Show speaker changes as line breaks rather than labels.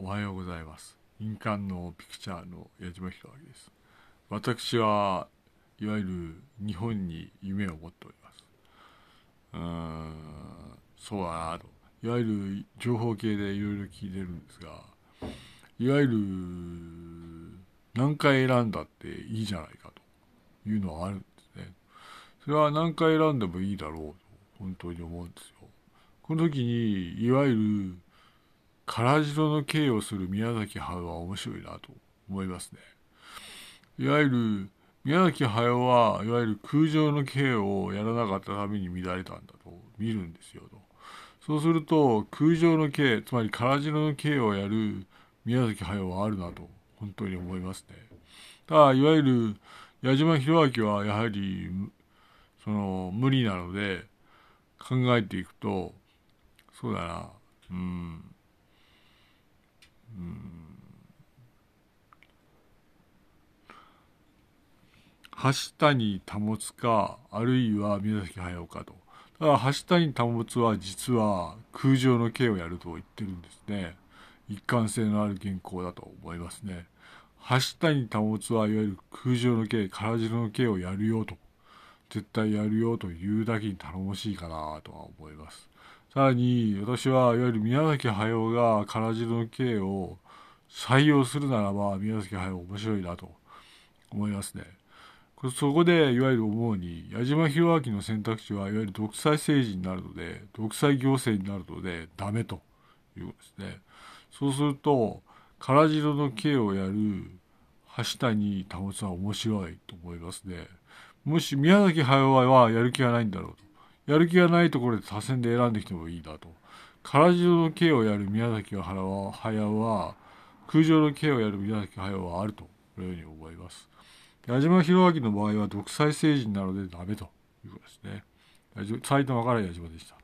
おはようございます。印鑑のピクチャーの矢島弘明です。私はいわゆる日本に夢を持っております。うーんそうだなと。いわゆる情報系でいろいろ聞いてるんですがいわゆる何回選んだっていいじゃないかと。いうのはあるんですね。それは何回選んでもいいだろうと本当に思うんですよ。この時にいわゆる唐白の刑をする宮崎駿は面白いなと思いますね。いわゆる宮崎駿はいわゆる空城の刑をやらなかったために乱れたんだと見るんですよと。そうすると空城の刑つまり唐白の刑をやる宮崎駿はあるなと本当に思いますね。ただいわゆる矢島弘明はやはりその無理なので考えていくとそうだなうん橋谷保かあるいは宮崎駿かと。ただ橋谷保は実は空城の刑をやると言ってるんですね。一貫性のある原稿だと思いますね。橋谷保はいわゆる空城の刑唐城の刑をやるよと。絶対やるよというだけに頼もしいかなとは思います。さらに私はいわゆる宮崎駿が唐城の刑を採用するならば宮崎駿面白いなと思いますね。そこでいわゆる思うに矢島弘明の選択肢はいわゆる独裁政治になるので独裁行政になるのでダメということですね。そうすると唐城の刑をやる橋谷保は面白いと思いますね。もし宮崎駿はやる気がないんだろうと。やる気がないところで多選で選んできてもいいなと。唐城の刑をやる宮崎駿は空城の刑をやる宮崎駿はあるとこのように思います。矢島弘明の場合は独裁政治なのでダメということですね。埼玉から矢島でした。